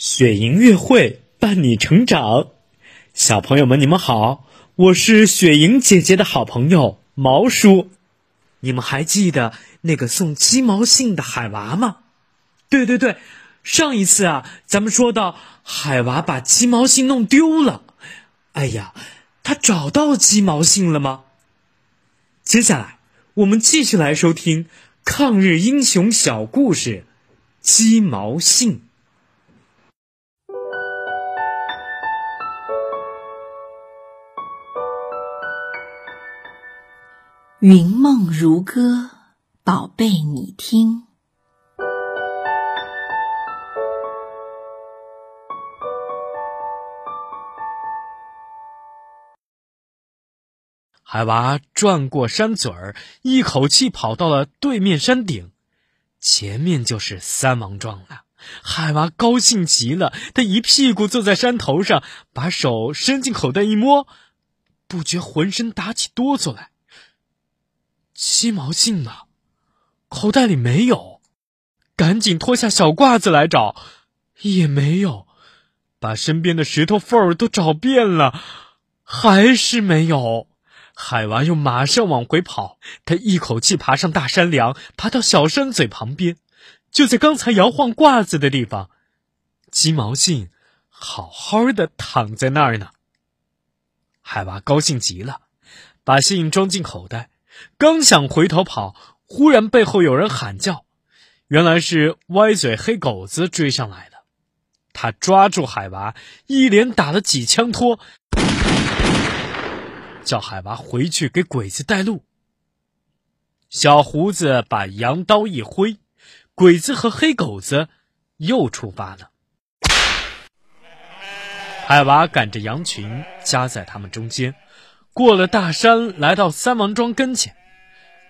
雪莹乐会伴你成长，小朋友们，你们好，我是雪莹姐姐的好朋友毛叔。你们还记得那个送鸡毛信的海娃吗？对对对，上一次啊，咱们说到海娃把鸡毛信弄丢了。哎呀，他找到鸡毛信了吗？接下来，我们继续来收听抗日英雄小故事《鸡毛信》。云梦如歌，宝贝，你听。海娃转过山嘴儿，一口气跑到了对面山顶，前面就是三王庄了。海娃高兴极了，他一屁股坐在山头上，把手伸进口袋一摸，不觉浑身打起哆嗦来。鸡毛信呢？口袋里没有，赶紧脱下小褂子来找，也没有，把身边的石头缝儿都找遍了，还是没有。海娃又马上往回跑，他一口气爬上大山梁，爬到小山嘴旁边，就在刚才摇晃褂子的地方，鸡毛信好好的躺在那儿呢。海娃高兴极了，把信装进口袋，刚想回头跑，忽然背后有人喊叫，原来是歪嘴黑狗子追上来了。他抓住海娃，一连打了几枪托。叫海娃回去给鬼子带路。小胡子把羊刀一挥，鬼子和黑狗子又出发了。海娃赶着羊群夹在他们中间，过了大山，来到三王庄跟前。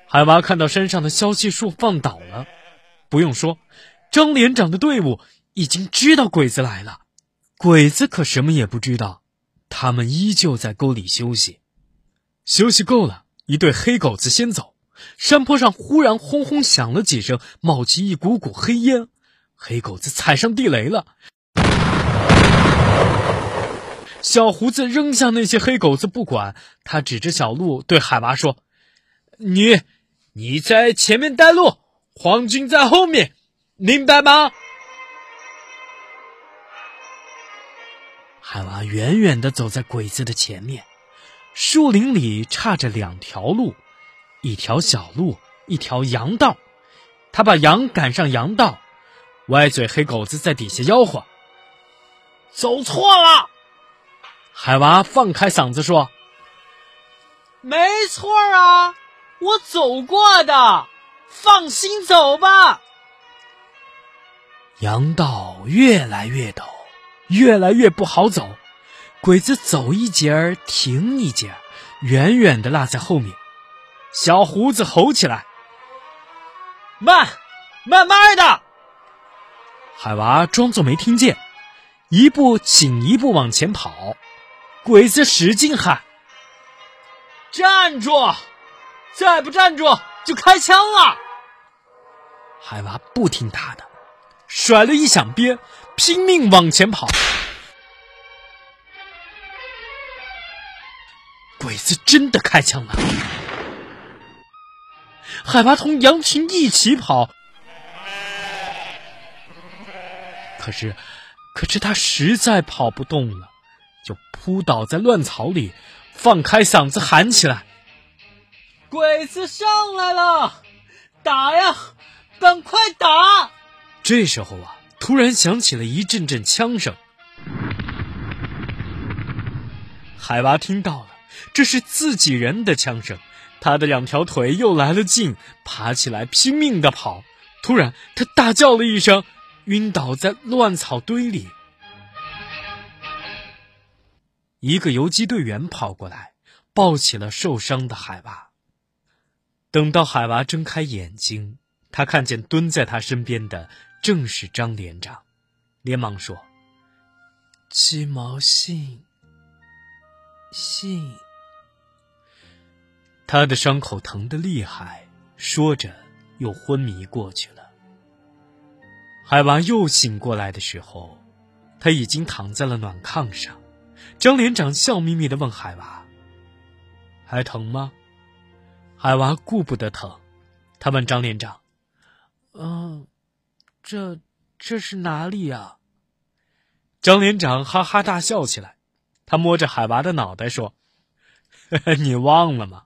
海娃看到山上的消息树放倒了，不用说，张连长的队伍已经知道鬼子来了。鬼子可什么也不知道，他们依旧在沟里休息。休息够了，一对黑狗子先走。山坡上忽然轰轰响了几声，冒起一股股黑烟。黑狗子踩上地雷了。小胡子扔下那些黑狗子不管，他指着小路对海娃说：“你，你在前面带路，皇军在后面，明白吗？”海娃远远的走在鬼子的前面。树林里岔着两条路，一条小路，一条羊道。他把羊赶上羊道，歪嘴黑狗子在底下吆喝：“走错了！”海娃放开嗓子说：“没错啊，我走过的，放心走吧。”羊道越来越陡，越来越不好走。鬼子走一截儿停一截儿，远远的落在后面。小胡子吼起来：“慢，慢慢的！”海娃装作没听见，一步紧一步往前跑。鬼子使劲喊：“站住！再不站住就开枪了！”海娃不听他的，甩了一响鞭，拼命往前跑。鬼子真的开枪了，海娃同羊群一起跑，可是，可是他实在跑不动了，就扑倒在乱草里，放开嗓子喊起来：“鬼子上来了，打呀，赶快打！”这时候啊，突然响起了一阵阵枪声，海娃听到了。这是自己人的枪声，他的两条腿又来了劲，爬起来拼命的跑。突然，他大叫了一声，晕倒在乱草堆里。一个游击队员跑过来，抱起了受伤的海娃。等到海娃睁开眼睛，他看见蹲在他身边的正是张连长，连忙说：“鸡毛信，信。”他的伤口疼得厉害，说着又昏迷过去了。海娃又醒过来的时候，他已经躺在了暖炕上。张连长笑眯眯的问海娃：“还疼吗？”海娃顾不得疼，他问张连长：“嗯，这这是哪里呀？”张连长哈哈大笑起来，他摸着海娃的脑袋说：“ 你忘了吗？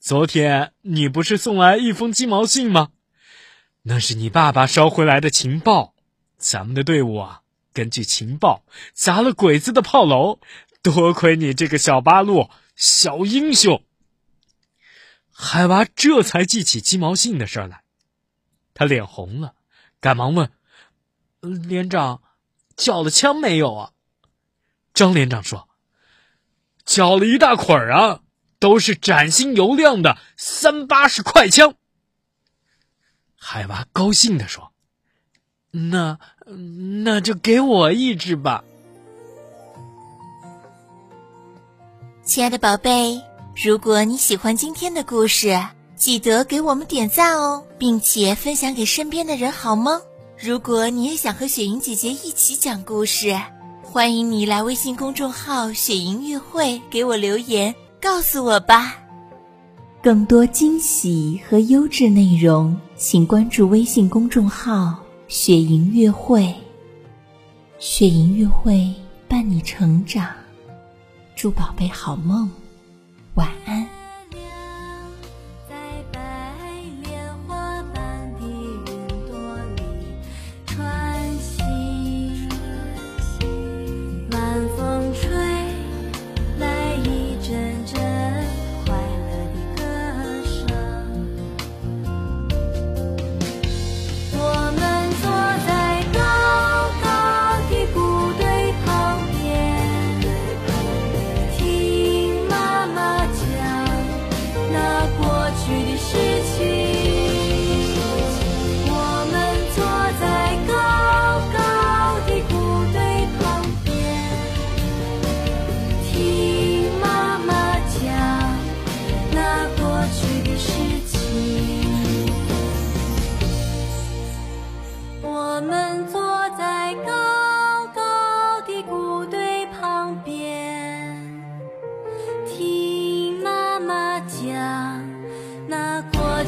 昨天你不是送来一封鸡毛信吗？那是你爸爸捎回来的情报。咱们的队伍啊，根据情报砸了鬼子的炮楼。多亏你这个小八路，小英雄。”海娃这才记起鸡毛信的事儿来，他脸红了，赶忙问：“连长。”缴了枪没有啊？张连长说：“缴了一大捆儿啊，都是崭新油亮的三八式快枪。”海娃高兴的说：“那那就给我一支吧。”亲爱的宝贝，如果你喜欢今天的故事，记得给我们点赞哦，并且分享给身边的人，好吗？如果你也想和雪莹姐姐一起讲故事，欢迎你来微信公众号“雪莹乐会”给我留言，告诉我吧。更多惊喜和优质内容，请关注微信公众号“雪莹乐会”。雪莹乐会伴你成长，祝宝贝好梦，